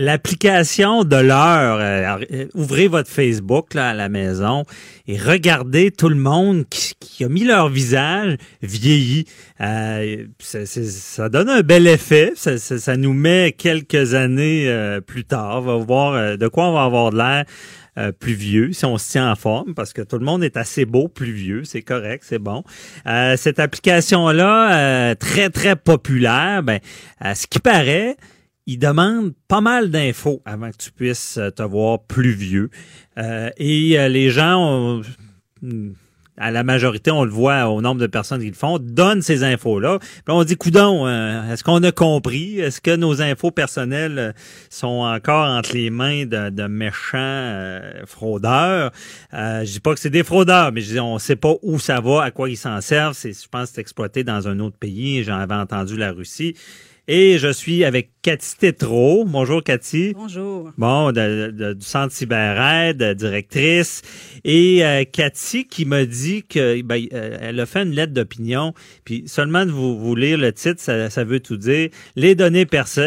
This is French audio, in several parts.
L'application de l'heure, euh, ouvrez votre Facebook là, à la maison et regardez tout le monde qui, qui a mis leur visage vieilli. Euh, ça, ça, donne un bel effet. Ça, ça nous met quelques années euh, plus tard. On va voir euh, de quoi on va avoir de l'air. plus vieux, si on se tient en forme, parce que tout le monde est assez beau, plus vieux, c'est correct, c'est bon. cette application-là, très, très populaire, ben, ce qui paraît, il demande pas mal d'infos avant que tu puisses te voir plus vieux. Euh, et euh, les gens, à la majorité, on le voit au nombre de personnes qui le font, donnent ces infos-là. Puis on dit, coudon, euh, est-ce qu'on a compris? Est-ce que nos infos personnelles sont encore entre les mains de, de méchants fraudeurs? je dis pas que c'est des fraudeurs, mais je dis, on sait pas où ça va, à quoi ils s'en servent. C'est, je pense c'est exploité dans un autre pays. J'en avais entendu la Russie. Et je suis avec Cathy Tétrault. Bonjour, Cathy. Bonjour. Bon, de, du Centre CyberAide, directrice. Et euh, Cathy qui m'a dit que ben, euh, elle a fait une lettre d'opinion. Puis seulement de vous, vous lire le titre, ça, ça veut tout dire. Les données perso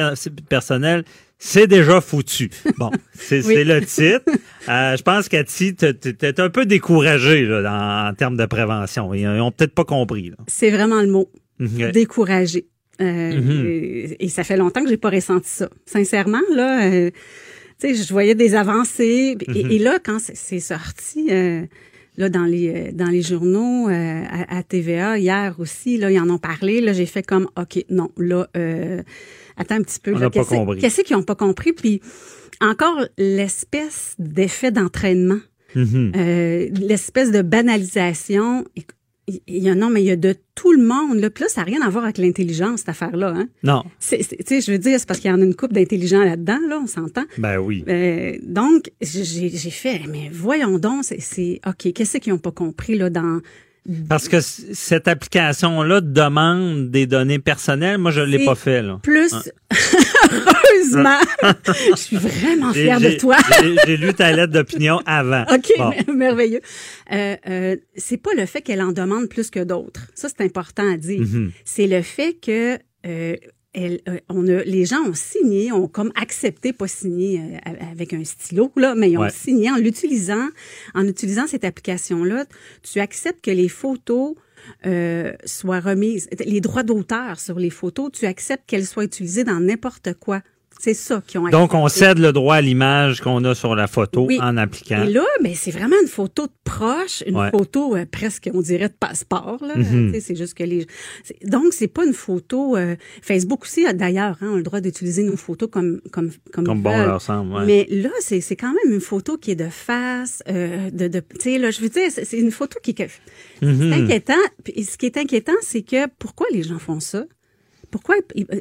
personnelles, c'est déjà foutu. Bon, c'est le titre. Euh, je pense, Cathy, tu es, un peu découragée là, en, termes de prévention. Ils n'ont peut-être pas compris. C'est vraiment le mot. Découragé. Euh, mm-hmm. et, ça fait longtemps que j'ai pas ressenti ça. Sincèrement, là, euh, tu sais, je voyais des avancées. et, mm-hmm. là, quand c'est sorti, euh, là, dans les dans les journaux à, TVA hier aussi, là, ils en ont parlé. Là, j'ai fait comme, ok, non, là, attends un petit peu. Qu'est-ce qu'ils n'ont pas compris? Puis encore l'espèce d'effet d'entraînement. Mm-hmm. l'espèce de banalisation il y a, non, mais il y a de tout le monde. Là. Puis là, ça n'a rien à voir avec l'intelligence, cette affaire-là. Hein? Non. Tu sais, je veux dire, c'est parce qu'il y en a une coupe d'intelligents là-dedans, là, on s'entend. Ben oui. Euh, donc, j'ai fait, mais voyons donc, c'est OK, qu'est-ce qu'ils n'ont pas compris là, dans parce que cette application-là demande des données personnelles. Moi, je ne l'ai pas fait. Là. Plus, heureusement, je suis vraiment fière de toi. J'ai lu ta lettre d'opinion avant. OK, merveilleux. Euh, euh, c'est pas le fait qu'elle en demande plus que d'autres. Ça, c'est important à dire. Mm-hmm. C'est le fait que euh, elle, euh, on a, les gens ont signé, ont comme accepté, pas signé euh, avec un stylo, là, mais ils ont signé en l'utilisant, en utilisant cette application-là. Tu acceptes que les photos euh, soient remises, les droits d'auteur sur les photos, tu acceptes qu'elles soient utilisées dans n'importe quoi. C'est ça qui ont Donc, on cède le droit à l'image qu'on a sur la photo en appliquant. Et là, mais c'est vraiment une photo de proche, une photo euh, presque, on dirait, de passeport. Là. Mhm. C'est juste que les. Donc, c'est pas une photo. Euh, Facebook aussi, d'ailleurs, hein, a le droit d'utiliser nos photos comme comme comme. Comme bon leur semble. Mais là, c'est c'est quand même une photo qui est de face, euh, de de. Tu sais, là, je veux dire, c'est une photo qui. mhm. inquiétant. Puis, ce qui est inquiétant, c'est que pourquoi les gens font ça? Pourquoi,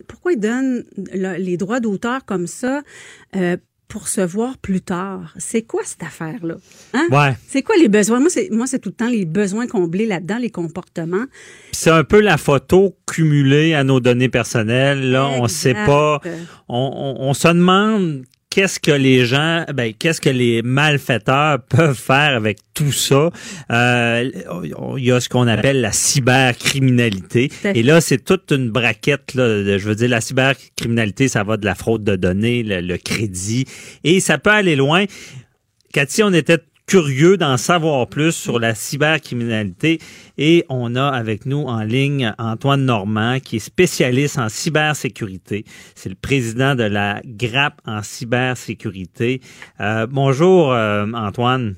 pourquoi ils donnent les droits d'auteur comme ça euh, pour se voir plus tard? C'est quoi cette affaire-là? Hein? Ouais. C'est quoi les besoins? Moi, c'est, moi, c'est tout le temps les besoins comblés là-dedans, les comportements. C'est un peu la photo cumulée à nos données personnelles. Là, on sait pas. On, on, on, se demande qu'est-ce que les gens, ben, qu'est-ce que les malfaiteurs peuvent faire avec tout ça? Euh, il y a ce qu'on appelle la cybercriminalité. Et là, c'est toute une braquette. Là, je veux dire, la cybercriminalité, ça va de la fraude de données, le, le crédit, et ça peut aller loin. Cathy, on était curieux d'en savoir plus sur la cybercriminalité et on a avec nous en ligne Antoine Normand qui est spécialiste en cybersécurité. C'est le président de la GRAP en cybersécurité. Euh, bonjour euh, Antoine.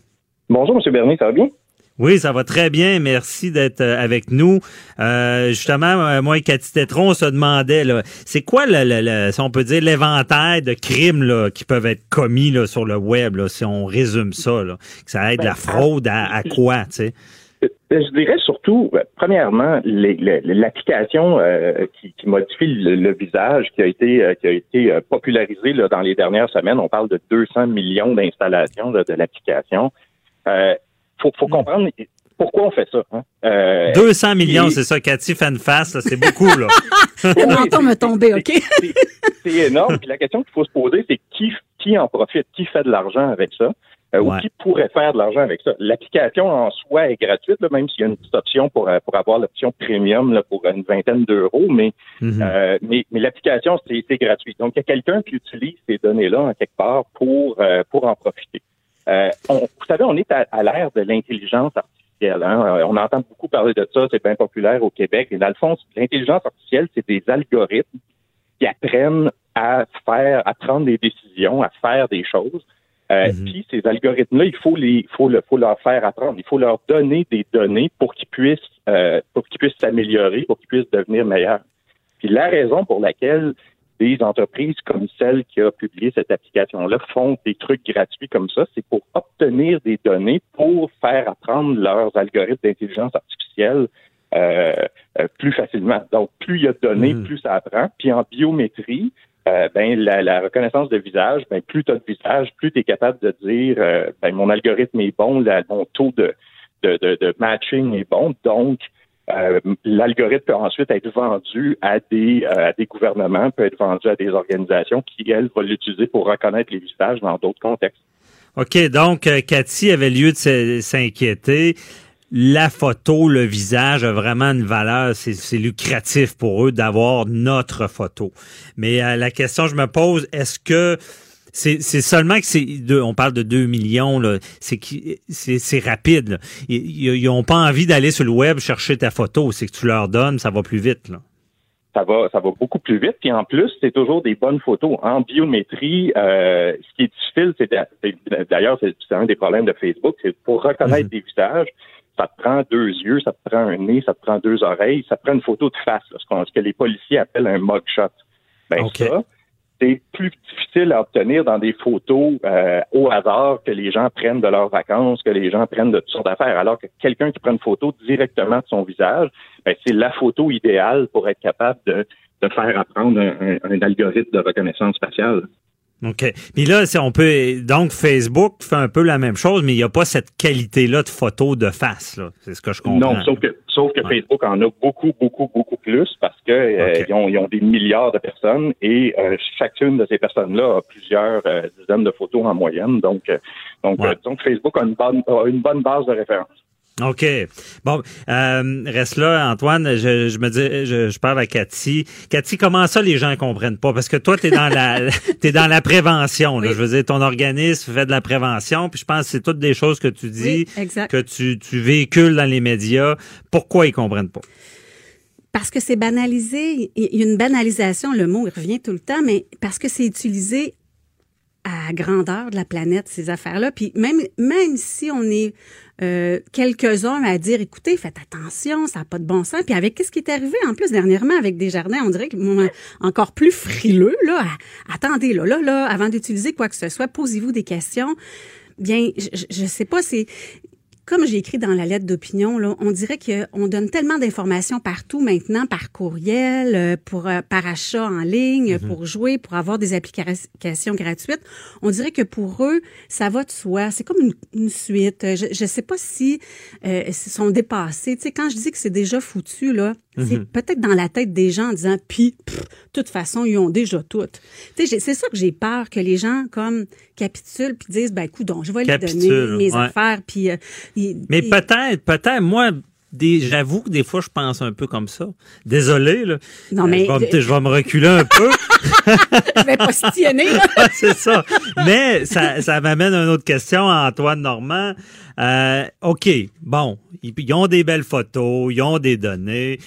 Bonjour M. Bernier, ça va bien? Oui, ça va très bien. Merci d'être euh, avec nous. Euh, justement, euh, moi et Cathy Tétron, on se demandait, c'est quoi, le, si on peut dire, l'éventail de crimes là, qui peuvent être commis là, sur le web, là, si on résume ça, là, que ça aide ben, la fraude à, quoi, tu sais? Je dirais surtout, premièrement, l'application qui, modifie le, visage qui a été qui a été popularisée dans les dernières semaines. On parle de 200 millions d'installations de l'application faut, faut comprendre, pourquoi on fait ça? Hein? 200 euh, millions, c'est ça, Cathy face, c'est beaucoup, là. Le menton me tombé, OK? c'est énorme. Puis la question qu'il faut se poser, c'est qui, qui en profite, qui fait de l'argent avec ça? Euh, ou qui pourrait faire de l'argent avec ça? L'application en soi est gratuite, même s'il y a une petite option pour, euh, pour avoir l'option premium là, pour une vingtaine d'euros, mais, mais, mais l'application, c'est gratuit. Donc, il y a quelqu'un qui utilise ces données-là en quelque part pour, pour en profiter. On, vous savez, on est à, à l'ère de l'intelligence artificielle Hein. Euh, on entend beaucoup parler de ça, c'est bien populaire au Québec. Et dans le fond, l'intelligence artificielle, c'est des algorithmes qui apprennent à faire, à prendre des décisions, à faire des choses. Euh, mm-hmm. Puis ces algorithmes-là, il faut les, faut le, faut leur faire apprendre. Il faut leur donner des données pour qu'ils puissent, euh, pour qu'ils puissent s'améliorer, pour qu'ils puissent devenir meilleurs. Puis la raison pour laquelle des entreprises comme celle qui a publié cette application-là font des trucs gratuits comme ça, c'est pour obtenir des données pour faire apprendre leurs algorithmes d'intelligence artificielle euh, euh, plus facilement. Donc, plus il y a de données, hmm. plus ça apprend. Puis en biométrie, euh, ben la, reconnaissance de visage, ben plus tu as de visage, plus tu es capable de dire ben mon algorithme est bon, mon taux de, de, de matching est bon, donc euh, l'algorithme peut ensuite être vendu à des, euh, à des gouvernements, peut être vendu à des organisations qui, elles, vont l'utiliser pour reconnaître les visages dans d'autres contextes. OK, donc euh, Cathy avait lieu de s'inquiéter. La photo, le visage a vraiment une valeur, c'est lucratif pour eux d'avoir notre photo. Mais la question que je me pose, est-ce que c'est seulement que c'est on parle de 2 millions là, c'est c'est rapide. Ils n'ont pas envie d'aller sur le web chercher ta photo, c'est que tu leur donnes, ça va plus vite là. Ça va, ça va beaucoup plus vite. Puis en plus, c'est toujours des bonnes photos. En biométrie, euh, ce qui est difficile, c'est d'ailleurs, c'est un des problèmes de Facebook, c'est pour reconnaître mhm. des visages, ça te prend deux yeux, ça te prend un nez, ça te prend deux oreilles, ça te prend une photo de face, ce, que les policiers appellent un mugshot. Ben ça, c'est plus difficile à obtenir dans des photos euh, au hasard que les gens prennent de leurs vacances, que les gens prennent de toutes sortes d'affaires, alors que quelqu'un qui prend une photo directement de son visage, ben, c'est la photo idéale pour être capable de, faire apprendre un algorithme de reconnaissance faciale. OK. Puis là, on peut. Donc, Facebook fait un peu la même chose, mais il n'y a pas cette qualité-là de photo de face. C'est ce que je comprends. Non, sauf que, sauf que Facebook en a beaucoup, beaucoup, beaucoup plus parce que euh, ils, ont, des milliards de personnes et euh, chacune de ces personnes-là a plusieurs euh, dizaines de photos en moyenne. Donc, donc, donc Facebook a une bonne, a une bonne base de référence. OK. Bon, euh, reste là, Antoine. Je, me dis, je, parle à Cathy. Cathy, comment ça les gens comprennent pas? Parce que toi, tu es dans la t'es dans la prévention. Je veux dire, ton organisme fait de la prévention. Puis je pense que c'est toutes des choses que tu dis, que tu, tu véhicules dans les médias. Pourquoi ils comprennent pas? Parce que c'est banalisé. Il y a une banalisation, le mot il revient tout le temps, mais parce que c'est utilisé à grandeur de la planète, ces affaires-là. Puis même, même si on est euh, quelques-uns à dire, écoutez, faites attention, ça n'a pas de bon sens. Puis avec ce qui est arrivé en plus dernièrement avec des jardins, on dirait que encore plus frileux, là, attendez, là, là, là, avant d'utiliser quoi que ce soit, posez-vous des questions. Bien, je, ne sais pas, c'est comme j'ai écrit dans la lettre d'opinion, là, on dirait qu'on donne tellement d'informations partout maintenant, par courriel, euh, pour euh, par achat en ligne, mhm. pour jouer, pour avoir des applications gratuites. On dirait que pour eux, ça va de soi. C'est comme une, suite. Je ne sais pas si euh, sont dépassés. Tu sais, quand je dis que c'est déjà foutu, là, c'est mhm. peut-être dans la tête des gens en disant, puis, de toute façon, ils ont déjà tout. C'est ça que j'ai peur, que les gens, comme, capitulent puis disent, ben, écoute, je vais les donner mes affaires, puis... Euh, Mais peut-être, peut-être, moi, j'avoue que des fois, je pense un peu comme ça. Désolé, là. Non, mais... je, vais, me reculer un peu. je vais postillonner, là. c'est ça. Mais ça, ça m'amène à une autre question, Antoine Normand. Euh, OK, bon, ils ont des belles photos, ils ont des données.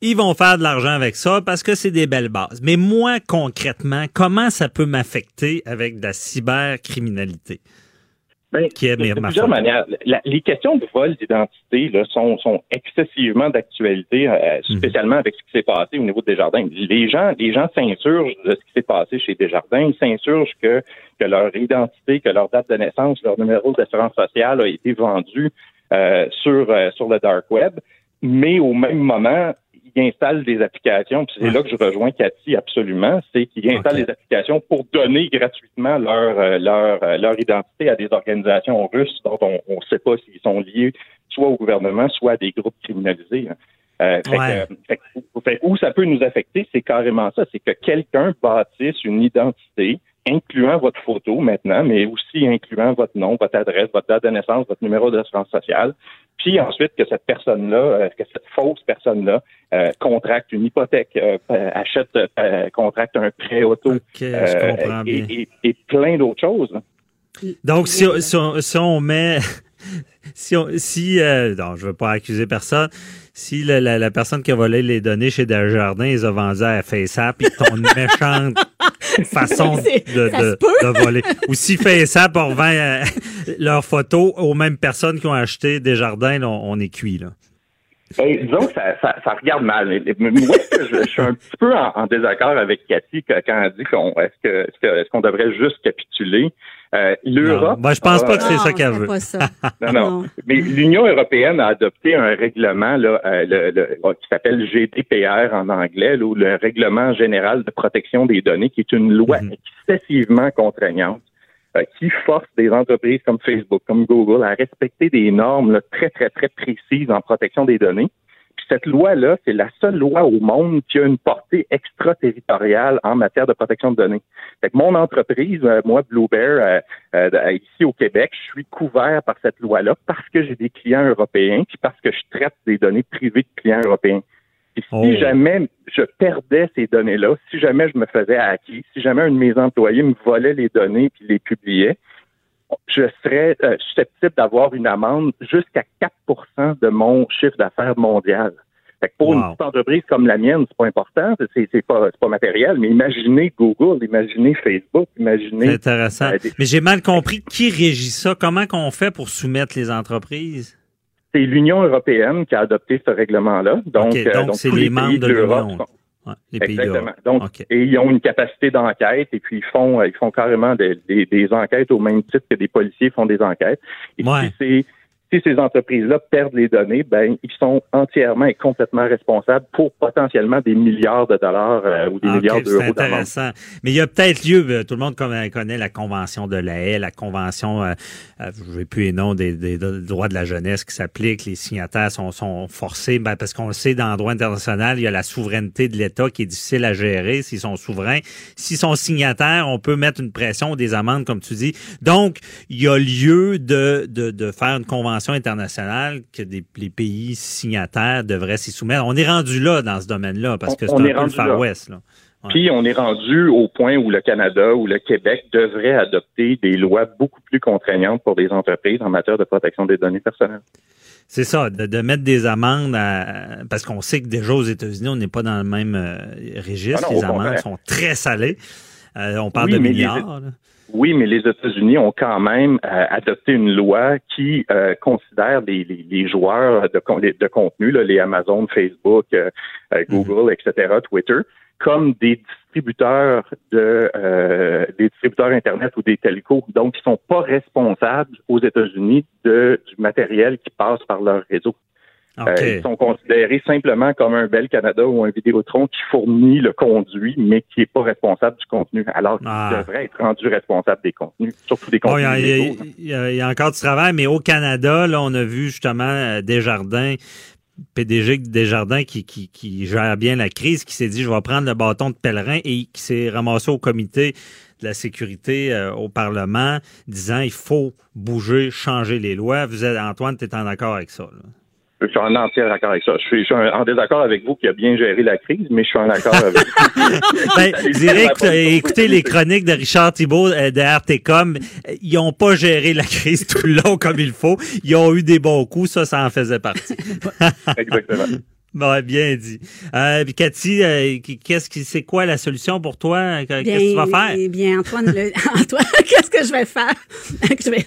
Ils vont faire de l'argent avec ça parce que c'est des belles bases. Mais moi, concrètement, comment ça peut m'affecter avec de la cybercriminalité? Ben, qui est de plusieurs manières. les questions de vol d'identité sont, sont excessivement d'actualité, euh, mhm. spécialement avec ce qui s'est passé au niveau des jardins. Les gens, les gens s'insurgent de ce qui s'est passé chez Desjardins. Ils s'insurgent que, que leur identité, que leur date de naissance, leur numéro d'assurance sociale a été vendu euh, sur, euh, sur le dark web. Mais au même moment, installent des applications, puis c'est là que je rejoins Cathy absolument, c'est qu'ils installent des applications pour donner gratuitement leur euh, leur euh, leur identité à des organisations russes dont on ne sait pas s'ils sont liés soit au gouvernement, soit à des groupes criminalisés. Hein. Euh, où ça peut nous affecter, c'est carrément ça, c'est que quelqu'un bâtisse une identité incluant votre photo maintenant, mais aussi incluant votre nom, votre adresse, votre date de naissance, votre numéro d'assurance sociale, puis ensuite que cette personne-là, euh, que cette fausse personne-là euh, contracte une hypothèque, euh, achète, contracte un prêt auto et, et, plein d'autres choses. Donc, si, si, on, met... si, on, si non, je veux pas accuser personne, si la, la, personne qui a volé les données chez Desjardins, ils ont vendu à FaceApp, ils t'ont une méchante façon de, de, de, voler. Ou si FaceApp revend euh, leurs photos aux mêmes personnes qui ont acheté Desjardins, là, on, est cuit, là. Ben, disons que ça, ça, ça, regarde mal. Moi, je, je, suis un petit peu en, désaccord avec Cathy quand elle dit qu'on est-ce que est-ce qu'on devrait juste capituler? Euh, L'Europe. Moi, je pense pas que c'est ça qu'elle veut. non, non, Mais l'Union européenne a adopté un règlement là, euh, le, qui s'appelle GDPR en anglais, ou le Règlement général de protection des données, qui est une loi mhm. excessivement contraignante euh, qui force des entreprises comme Facebook, comme Google à respecter des normes très, très, très précises en protection des données cette loi-là, c'est la seule loi au monde qui a une portée extraterritoriale en matière de protection de données. Fait que mon entreprise, euh, moi, Blue Bear, euh, euh, ici au Québec, je suis couvert par cette loi-là parce que j'ai des clients européens, puis parce que je traite des données privées de clients européens. Puis si oh. jamais je perdais ces données-là, si jamais je me faisais hacker, si jamais un de mes employés me volait les données puis les publiait, je serais euh, susceptible d'avoir une amende jusqu'à 4% de mon chiffre d'affaires mondial. Fait que pour une petite entreprise comme la mienne, c'est pas important, c'est, c'est pas, pas matériel, mais imaginez Google, imaginez Facebook, imaginez. C'est intéressant. Euh, mais j'ai mal compris qui régit ça? Comment qu'on fait pour soumettre les entreprises? C'est l'Union européenne qui a adopté ce règlement-là. Donc, euh, donc, c'est les, membres de l'Europe Exactement. Donc, et ils ont une capacité d'enquête et puis ils font, ils font carrément des, des, enquêtes au même titre que des policiers font des enquêtes. Et c'est si ces entreprises-là perdent les données, ben ils sont entièrement et complètement responsables pour potentiellement des milliards de dollars euh, ou des ah, milliards d'euros. C'est intéressant. Mais il y a peut-être lieu, euh, tout le monde connaît la convention de la haie, la convention, euh, euh je vais plus les noms des, des, droits de la jeunesse qui s'appliquent. Les signataires sont, sont forcés, ben, parce qu'on le sait dans le droit international, il y a la souveraineté de l'État qui est difficile à gérer s'ils sont souverains. S'ils sont signataires, on peut mettre une pression, des amendes, comme tu dis. Donc, il y a lieu de, de, de faire une convention internationale que des, les pays signataires devraient s'y soumettre. On est rendu là dans ce domaine-là parce que c'est un peu le Far West. Puis on est rendu au point où le Canada ou le Québec devrait adopter des lois beaucoup plus contraignantes pour les entreprises en matière de protection des données personnelles. C'est ça, de, mettre des amendes parce qu'on sait que déjà aux États-Unis, on n'est pas dans le même euh, registre. Ah les amendes sont très salées. Euh, on parle de milliards. Oui, mais les États-Unis ont quand même euh, adopté une loi qui euh, considère les, les, joueurs de, de contenu, les Amazon, Facebook, euh, mhm. Google, etc., Twitter, comme des distributeurs de des distributeurs internet ou des télécos. Donc, ils sont pas responsables aux États-Unis du matériel qui passe par leur réseau. Euh, ils sont considérés simplement comme un Bel Canada ou un Vidéotron qui fournit le conduit, mais qui n'est pas responsable du contenu, alors qu'il ah. devrait être rendu responsable des contenus, surtout des contenus. il, y a, encore du travail, mais au Canada, là, on a vu justement euh, Desjardins PDG Desjardins qui, qui, qui gère bien la crise, qui s'est dit je vais prendre le bâton de pèlerin et qui s'est ramassé au comité de la sécurité euh, au Parlement, disant il faut bouger, changer les lois. Vous êtes Antoine, tu es en accord avec ça? Là? Je suis en entier d'accord avec ça. Je suis, en désaccord avec vous qui a bien géré la crise, mais je suis en accord avec vous. ben, écoutez les chroniques de Richard Thibault euh, de RTCOM. Ils n'ont pas géré la crise tout le long comme il faut. Ils ont eu des bons coups. Ça, ça en faisait partie. Exactement. Bon, bien dit. Euh, Cathy, euh, qu'est-ce qui, c'est quoi la solution pour toi? Qu'est-ce que tu vas faire? Eh bien, Antoine, Antoine, qu'est-ce que je vais faire? Je vais,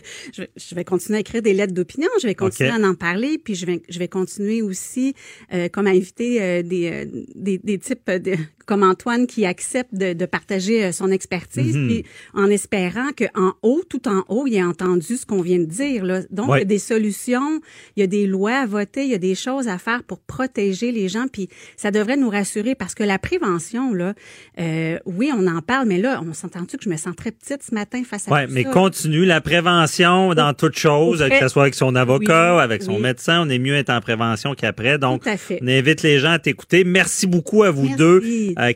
je vais, continuer à écrire des lettres d'opinion. Je vais continuer à en parler, puis je vais, je vais continuer aussi, euh, comme à inviter euh, des, des, des types de comme Antoine qui accepte de, partager euh, son expertise, mhm. puis en espérant qu'en haut, tout en haut, il ait entendu ce qu'on vient de dire. Là. Donc, il y a des solutions, il y a des lois à voter, il y a des choses à faire pour protéger les gens, puis ça devrait nous rassurer parce que la prévention, là, euh, oui, on en parle, mais là, on s'entend-tu que je me sens très petite ce matin face à ouais, mais continue la prévention dans toute chose, que ce soit avec son avocat, avec son médecin, on est mieux être en prévention qu'après. Donc, on invite les gens à t'écouter. Merci beaucoup à vous deux. Euh,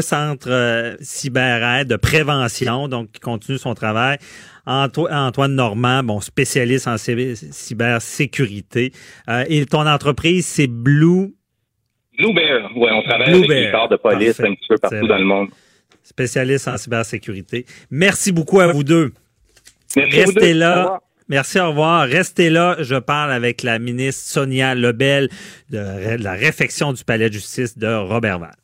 Centre euh, Cyberaide de prévention, donc qui continue son travail. Antoine Normand, bon spécialiste en cybersécurité. Euh, et ton entreprise, c'est Blue? Blue Bear. Oui, on travaille avec les corps de police un petit peu partout dans le monde. Spécialiste en cybersécurité. Merci beaucoup à vous deux. Merci Restez là. Merci, au revoir. Restez là. Je parle avec la ministre Sonia Lebel de la réfection du palais de justice de Robertval.